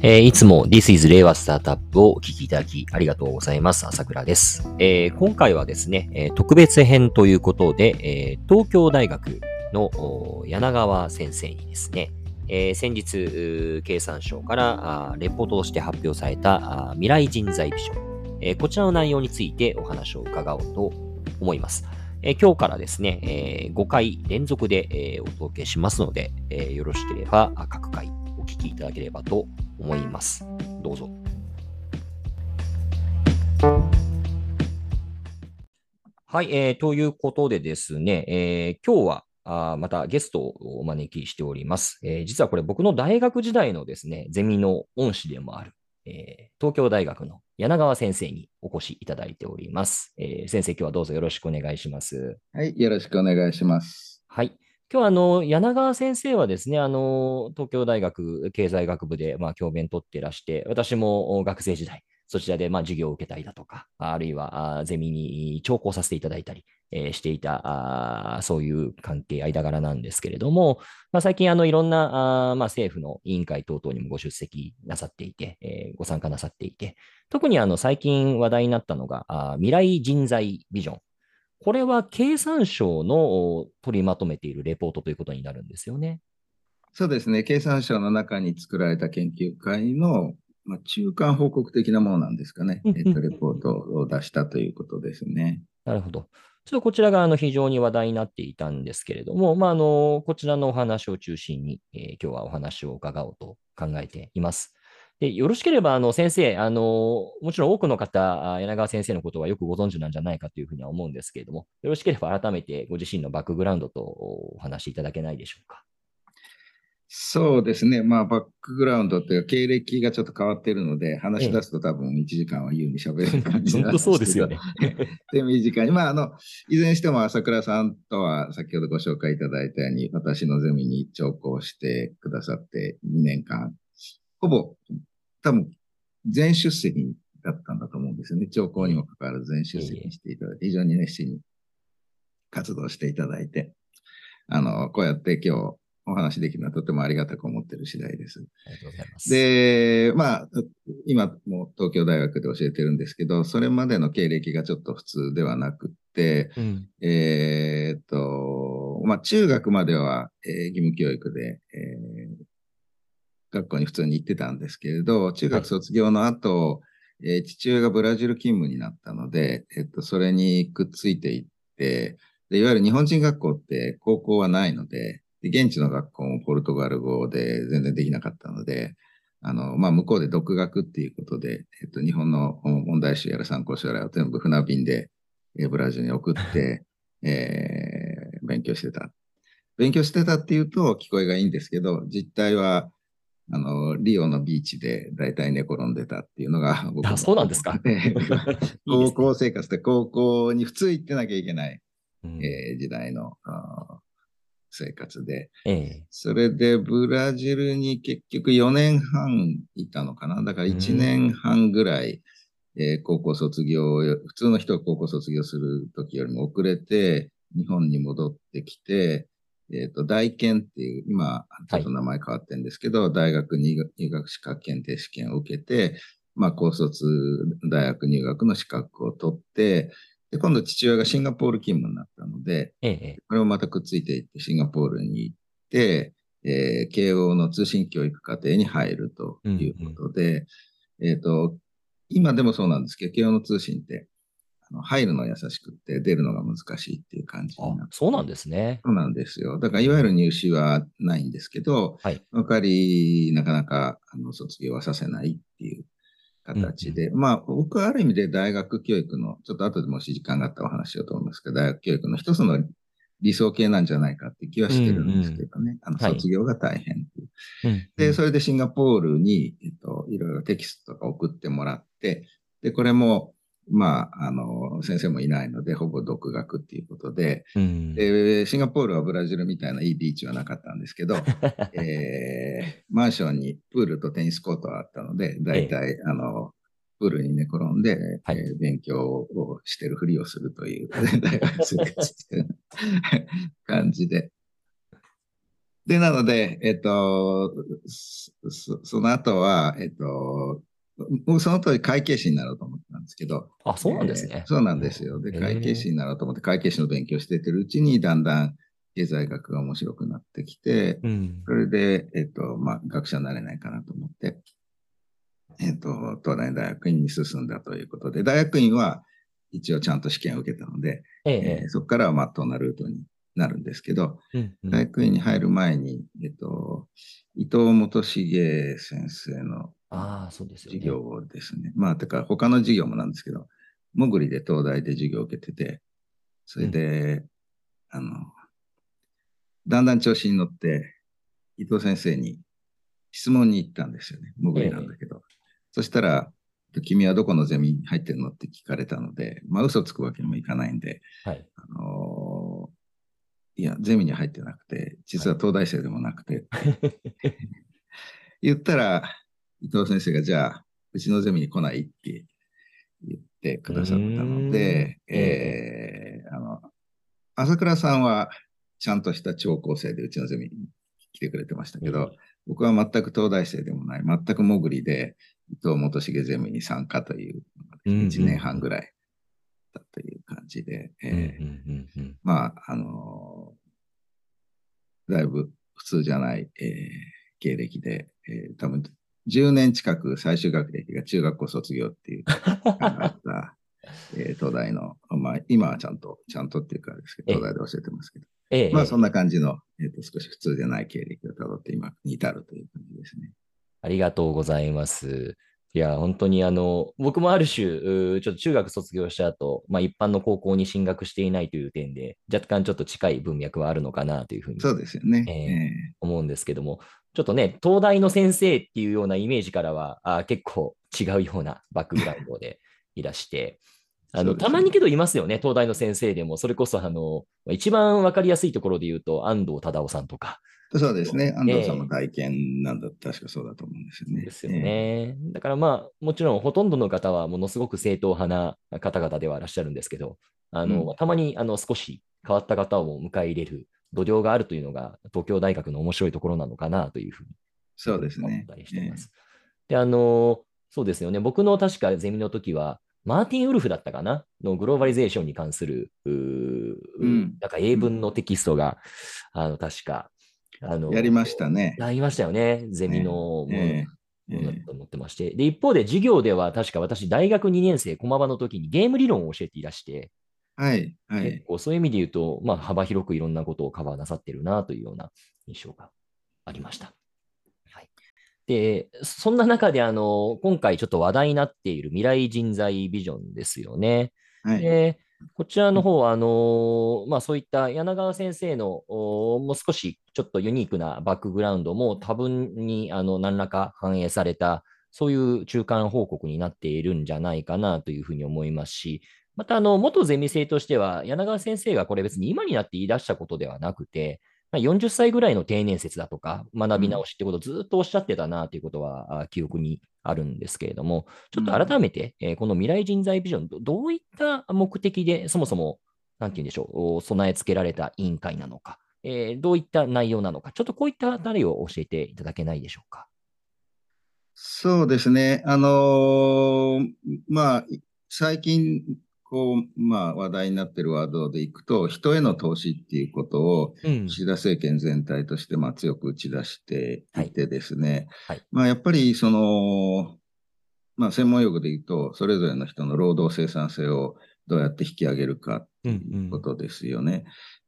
えーいつも This is 令和スタートアップをお聞きいただきありがとうございます。朝倉です。えー今回はですね、えー特別編ということで、え東京大学の柳川先生にですね、え先日、経産省からレポートとして発表された未来人材ビジョン、えこちらの内容についてお話を伺おうと思います。え今日からですね、え5回連続で、えお届けしますので、えよろしければ各回お聞きいただければと思います。どうぞ。はい、えーということでですね、えー今日はあーまたゲストをお招きしております。えー実はこれ僕の大学時代のですね、ゼミの恩師でもある、えー東京大学の柳川先生にお越しいただいております。えー先生、今日はどうぞよろしくお願いします。はい、よろしくお願いします。はい。今日はあの柳川先生はですね、あの東京大学経済学部でまあ教鞭取ってらして、私も学生時代、そちらでまあ授業を受けたりだとか、あるいはゼミに聴講させていただいたり、えーしていたあそういう関係、間柄なんですけれども、まあ、最近あのいろんなあまあ政府の委員会等々にもご出席なさっていて、えーご参加なさっていて、特にあの最近話題になったのがあ未来人材ビジョン。これは経産省のお取りまとめているレポートということになるんですよね。そうですね、経産省の中に作られた研究会の、まあ、中間報告的なものなんですかね、うんえっと、レポートを出したということですね。なるほど。ちょっとこちらがあの非常に話題になっていたんですけれども、まあ、あのこちらのお話を中心に、えー今日はお話を伺おうと考えています。でよろしければ、あの先生、あのもちろん多くの方、あ柳川先生のことはよくご存知なんじゃないかというふうには思うんですけれども、よろしければ改めてご自身のバックグラウンドとお話しいただけないでしょうか。そうですね、まあ、バックグラウンドというか、経歴がちょっと変わっているので、話し出すと多分1時間は優に喋れる感じなんですけど。ね。手短に。まあ、あの、いずれにしても朝倉さんとは先ほどご紹介いただいたように、私のゼミに聴講してくださって2年間、ほぼ、多分、全出席だったんだと思うんですよね。聴講にもかかわらず全出席していただいて、非常に熱心に活動していただいて、あの、こうやって今日お話できるのはとてもありがたく思っている次第です。ありがとうございます。で、まあ、今も東京大学で教えてるんですけど、それまでの経歴がちょっと普通ではなくって、うんえーっと、まあ、中学までは、えー義務教育で、えー学校に普通に行ってたんですけれど、中学卒業の後、えー父親がブラジル勤務になったので、えっと、それにくっついていって、でいわゆる日本人学校って高校はないので、で現地の学校もポルトガル語で全然できなかったので、あの、まあ、向こうで独学っていうことで、えっと、日本の問題集やら参考書やらを全部船便で、えーブラジルに送って、えー勉強してた。勉強してたっていうと聞こえがいいんですけど、実態は、あの、リオのビーチで大体寝転んでたっていうのが僕のあそうなんですか。高ね。校生活で高校に普通行ってなきゃいけない、うん。えー時代の生活で、ええ。それでブラジルに結局4年半いたのかな。だから1年半ぐらい、えー高校卒業、普通の人が高校卒業する時よりも遅れて、日本に戻ってきて、えっ、と、大研っていう、今、ちょっと名前変わってるんですけど、大学入学入学資格検定試験を受けて、まあ、高卒大学入学の資格を取って、で、今度父親がシンガポール勤務になったので、ええこれもまたくっついていって、シンガポールに行って、えー慶応の通信教育課程に入るということで、えっ、と、今でもそうなんですけど、慶応の通信って、入るの優しくって出るのが難しいっていう感じになって。あそうなんですね。そうなんですよ。だから、いわゆる入試はないんですけど、はいわかり、なかなかあの卒業はさせないっていう形で、まあ、僕はある意味で大学教育の、ちょっと後でもし時間があったらお話しようと思いますけど、大学教育の一つの理想形なんじゃないかって気はしてるんですけどね。あのはい卒業が大変っていう。うんで、それでシンガポールに、えっと、いろいろテキストとか送ってもらって、で、これも、まあ、あの、先生もいないので、ほぼ独学っていうことで、うん。で、シンガポールはブラジルみたいないいビーチはなかったんですけど、えーマンションにプールとテニスコートがあったので、大体、あの、プールに寝転んで、はい。えー勉強をしてるふりをするという、大学生感じで。で、なので、えっと、そその後は、えっと、僕その当時会計士になろうと思ったんですけど。あ、そうなんですね。えー、そうなんですよ。で、会計士になろうと思って会計士の勉強しててるうちに、だんだん経済学が面白くなってきて、うん、それで、えっ、と、まあ、学者になれないかなと思って、えっ、と、東大大学院に進んだということで、大学院は一応ちゃんと試験を受けたので、ええー、そこからはまっとうなルートになるんですけど、うんうん、大学院に入る前に、えっと、伊藤元重先生の授業ですね。ああ、そうですね。まあ、てか他の授業もなんですけど、もぐりで東大で授業を受けてて、それで、うん、あの、だんだん調子に乗って、伊藤先生に質問に行ったんですよね。もぐりなんだけど。えそしたら、君はどこのゼミに入ってるの？って聞かれたので、まあ嘘つくわけにもいかないんで、はい、あのー、いや、ゼミに入ってなくて、実は東大生でもなくて、はい、言ったら、伊藤先生がじゃあ、うちのゼミに来ないって言ってくださったので、えー、あの、朝倉さんはちゃんとした超高生でうちのゼミに来てくれてましたけど、僕は全く東大生でもない、全く潜りで、伊藤元重ゼミに参加という、1年半ぐらいだという感じで、まあ、あのー、だいぶ普通じゃない、えー、経歴で、えー、多分10年近く最終学歴が中学校卒業っていうあった えー、東大の、まあ、今はちゃんと、ちゃんとっていうかですけど、東大で教えてますけど、ええ、まあ、そんな感じの、えっ、ー、と、少し普通じゃない経歴をたどって今に至るという感じですね。ありがとうございます。いや、本当にあの、僕もある種、ちょっと中学卒業した後、まあ一般の高校に進学していないという点で、若干ちょっと近い文脈はあるのかなというふうに。そうですよね。えー、思うんですけども、ちょっとね、東大の先生っていうようなイメージからは、あ結構違うようなバックグラウンドでいらして、あの、ね、たまにけどいますよね、東大の先生でも。それこそ、あの、一番わかりやすいところで言うと、安藤忠雄さんとか。そうですね。安藤さんも体験なんだ、えー、確かそうだと思うんですよね。ですよね。えー、だからまあ、もちろんほとんどの方はものすごく正統派な方々ではいらっしゃるんですけど、あの、うん、たまにあの少し変わった方を迎え入れる土壌があるというのが、東京大学の面白いところなのかなというふうに。そうですね。思ったりしてます。えー、で、あの、そうですよね。僕の確かゼミの時は、マーティン・ウルフだったかな？のグローバリゼーションに関する、うん、なんか英文のテキストが、うん、あの、確か、あの、やりましたね。やりましたよね。ゼミのもの。えー、だと思ってまして。で、一方で授業では確か私、大学2年生、駒場の時にゲーム理論を教えていらして、はい、はい。結構そういう意味で言うと、まあ、幅広くいろんなことをカバーなさってるなというような印象がありました。で、そんな中で、あの、今回ちょっと話題になっている未来人材ビジョンですよね。はい、でこちらの方、あのまあ、そういった柳川先生のもう少しちょっとユニークなバックグラウンドも多分にあの何らか反映された、そういう中間報告になっているんじゃないかなというふうに思いますし、また、あの、元ゼミ生としては、柳川先生がこれ別に今になって言い出したことではなくて、まあ、40歳ぐらいの定年説だとか、学び直しってことをずっとおっしゃってたなということは記憶にあるんですけれども、ちょっと改めて、えこの未来人材ビジョン、どういった目的でそもそも、なんて言うんでしょう、備え付けられた委員会なのか、えー、どういった内容なのか、ちょっとこういったあたりを教えていただけないでしょうか？そうですね。あのー、まあ、最近こう、まあ、話題になっているワードでいくと、人への投資っていうことを、岸田政権全体として、まあ、強く打ち出していてですね、はい。はい、まあ、やっぱり、その、まあ、専門用語で言うと、それぞれの人の労働生産性をどうやって引き上げるかということですよね。うんうん、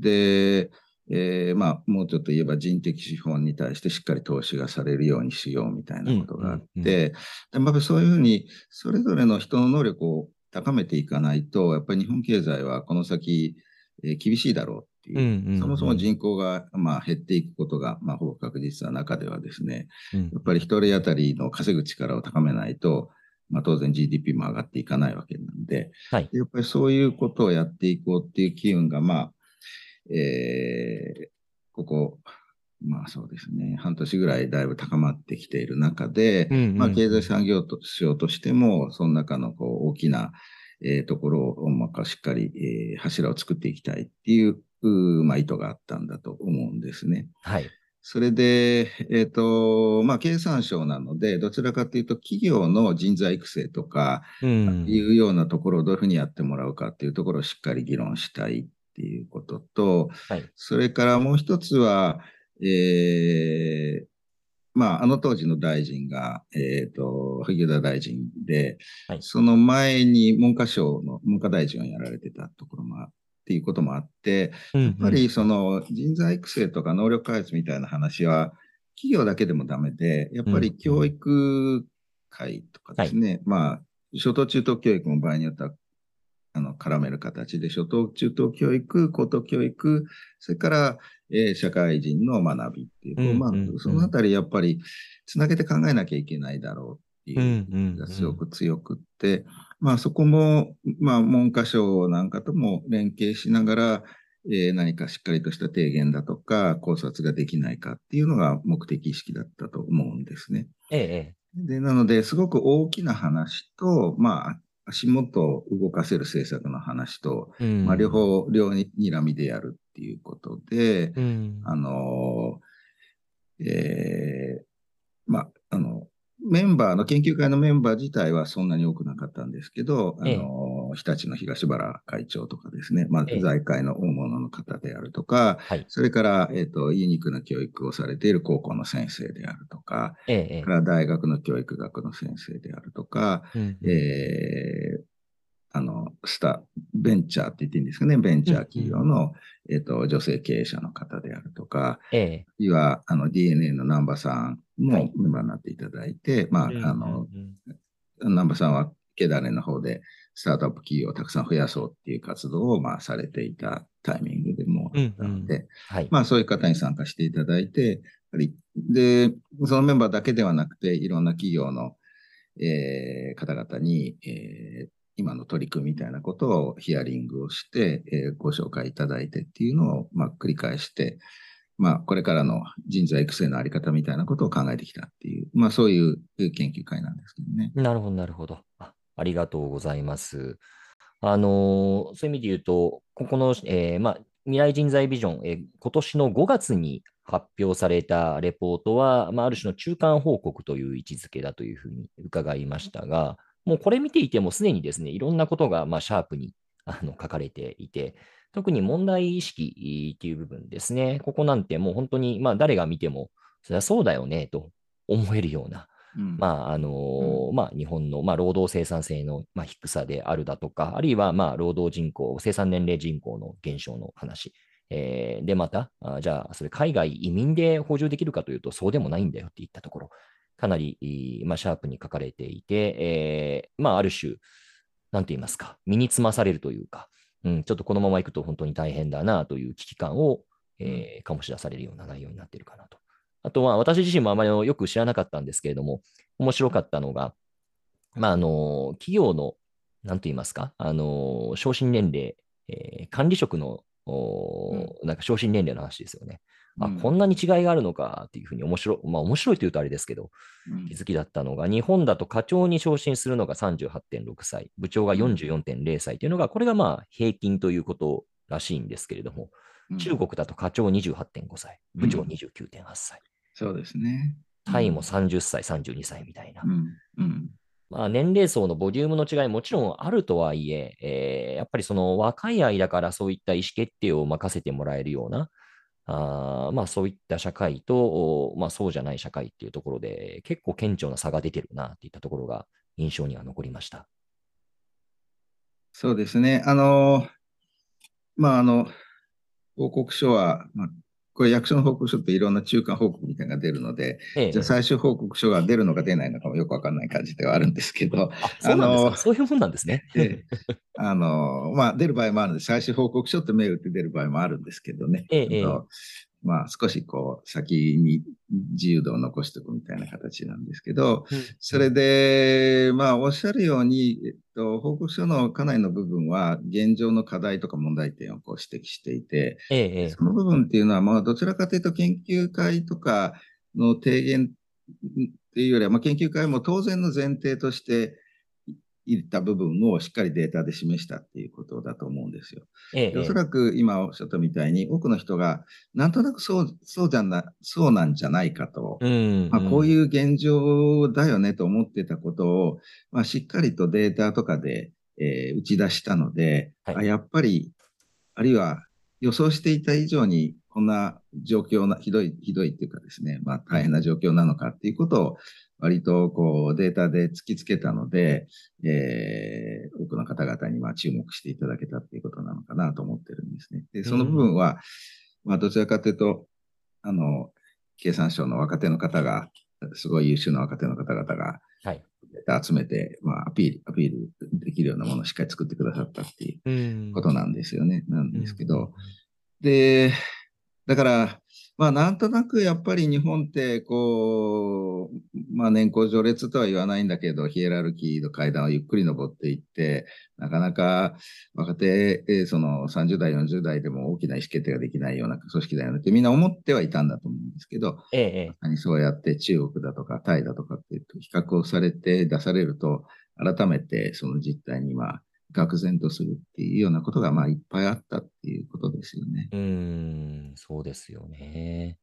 で、えー、まあ、もうちょっと言えば人的資本に対してしっかり投資がされるようにしようみたいなことがあって、でまあ、そういうふうに、それぞれの人の能力を高めていかないと、やっぱり日本経済はこの先、えー、厳しいだろうっていう、うんうんうん、そもそも人口が、まあ、減っていくことが、まあ、ほぼ確実な中ではですね、うん、やっぱり一人当たりの稼ぐ力を高めないと、まあ、当然 GDP も上がっていかないわけなんで、はい、やっぱりそういうことをやっていこうっていう機運が、まあ、えー、ここ、まあそうですね、半年ぐらいだいぶ高まってきている中で、うんうん、まあ経済産業省としても、その中のこう大きな、えー、ところを、まあ、しっかり、えー、柱を作っていきたいっていう、まあ、意図があったんだと思うんですね。はい。それで、えっ、と、まあ、経産省なので、どちらかというと、企業の人材育成とか、うん。いうようなところをどういうふうにやってもらうかっていうところをしっかり議論したいっていうことと、はい。それからもう一つは、えーまあ、あの当時の大臣が、えっ、と、萩生田大臣で、はい。その前に文科省の文科大臣をやられてたところもあっていうこともあって、ややっぱりその人材育成とか能力開発みたいな話は、企業だけでもダメで、やっぱり教育会とかですね、まあ、初等中等教育も場合によっては、あの、絡める形で、初等中等教育、高等教育、それから、えー社会人の学びっていう、こうまあうんうん。うん、そのあたりやっぱり、つなげて考えなきゃいけないだろうってうんいううんうんがすごく強くって、まあそこも、まあ文科省なんかとも連携しながら、えー何かしっかりとした提言だとか考察ができないかっていうのが目的意識だったと思うんですね。ええ、え。で、なので、すごく大きな話と、まあ、足元を動かせる政策の話と、え。うんまあ、両。方、両にらみでやるっていうことで、うん。あの、えーまあ、あの、メンバーの研究会のメンバー自体はそんなに多くなかったんですけど、あええの、日立の東原会長とかですね、まあ、ええ。財界の大物の方であるとか、はい。それから、えっ、と、ユニークな教育をされている高校の先生であるとか、ええ、えから大学の教育学の先生であるとか、え。うん。えーあの、スタ、ベンチャーって言っていいんですかね、ベンチャー企業の、えっ、と、女性経営者の方であるとか、ええ。いは、あの、DNA の南波さんもメンバーになっていただいて、まあ、うんあの、うん南波さんは、ケダネの方で、スタートアップ企業をたくさん増やそうっていう活動を、まあ、されていたタイミングでもあったので、うんはい。まあそういう方に参加していただいて、で、そのメンバーだけではなくて、いろんな企業の、えー方々に、えー今の取り組みみたいなことをヒアリングをして、えーご紹介いただいてっていうのを、まあ、繰り返して、まあ、これからの人材育成のあり方みたいなことを考えてきたっていう、まあそういう研究会なんですけどね。なるほど、なるほど。あありがとうございます。あのーそういう意味で言うと、ここの、えーまあ、未来人材ビジョン、えー今年の5月に発表されたレポートは、まあ、ある種の中間報告という位置づけだというふうに伺いましたが、もうこれ見ていてもすでにですね、いろんなことが、まあ、シャープにあの書かれていて、特に問題意識っていう部分ですね。ここなんてもう本当に、まあ、誰が見ても、そりゃそうだよね、と思えるような、うんまあ、あのーまあ、日本の、まあ、労働生産性の、まあ、低さであるだとか、あるいは、まあ、労働人口、生産年齢人口の減少の話。えーで、また、あじゃあ、それ海外移民で補充できるかというと、そうでもないんだよって言ったところ、かなり、いいまあ、シャープに書かれていて、えーまあ、ある種、なんて言いますか、身につまされるというか、うん、ちょっとこのままいくと本当に大変だなという危機感を、えー醸し出されるような内容になっているかなと。あとは、私自身もあまりよく知らなかったんですけれども、面白かったのが、まあ、あの、企業の、なんと言いますか、あの、昇進年齢、えー管理職の、おなんか昇進年齢の話ですよね。あ、うん。こんなに違いがあるのかっていうふうに面白い、まあ面白いというとあれですけど、うん。気づきだったのが、日本だと課長に昇進するのが38.6歳、部長が44.0歳というのが、これがまあ平均ということらしいんですけれども、うん。中国だと課長28.5歳、部長うん。29.8歳、そうですね。タイも30歳、32歳みたいなう。ん。うん。まあ、年齢層のボリュームの違いもちろんあるとはいええーやっぱりその若い間からそういった意思決定を任せてもらえるような、あーまあ、そういった社会と、おまあ、そうじゃない社会っていうところで結構顕著な差が出てるなっていったところが印象には残りました。そうですね。あの、まあ、あの、報告書は、まあ、これ役所の報告書っていろんな中間報告みたいなのが出るので、ええじゃあ最終報告書が出るのか出ないのかもよくわかんない感じではあるんですけど、あ、そうなんですか、あのそういうもんなんですね。ええあの、まあ、出る場合もあるんで、最終報告書って銘打って出る場合もあるんですけどね。ええまあ、少しこう、先に自由度を残しておくみたいな形なんですけど、それで、まあ、おっしゃるように、えっと、報告書のかなりの部分は、現状の課題とか問題点をこう指摘していて、その部分っていうのは、まあ、どちらかというと研究会とかの提言っていうよりは、まあ、研究会も当然の前提としていった部分をしっかりデータで示したっていうことだと思うんですよ。ええ、おそらく今おっしゃったみたいに、多くの人が、なんとなくそうそうじゃなそうなんじゃないかと、うんまあ、こうういう現状だよねと思ってたことを、まあ、しっかりとデータとかで、えー打ち出したので、はい。あやっぱり、あるいは予想していた以上に、こんな状況な、ひどい、ひどいっていうかですね、まあ大変な状況なのかっていうことを、割とこうデータで突きつけたので、えー多くの方々にまあ注目していただけたっていうことなのかなと思ってるんですね。で、その部分は、まあどちらかというと、あの、経産省の若手の方が、すごい優秀な若手の方々がはい。集めて、まあアピール、アピールできるようなものをしっかり作ってくださったっていううんことなんですよね。なんですけど、うんで、だから、まあなんとなくやっぱり日本ってこう、まあ年功序列とは言わないんだけど、ヒエラルキーの階段をゆっくり登っていって、なかなか若手、えーその30代、40代でも大きな意思決定ができないような組織だよねってみんな思ってはいたんだと思うんですけど、ええ、そうやって中国だとかタイだとかっていうと比較をされて出されると、改めてその実態にまあ、愕然とするっていうようなことがまあいっぱいあったっていうことですよね。うん、そうですよね。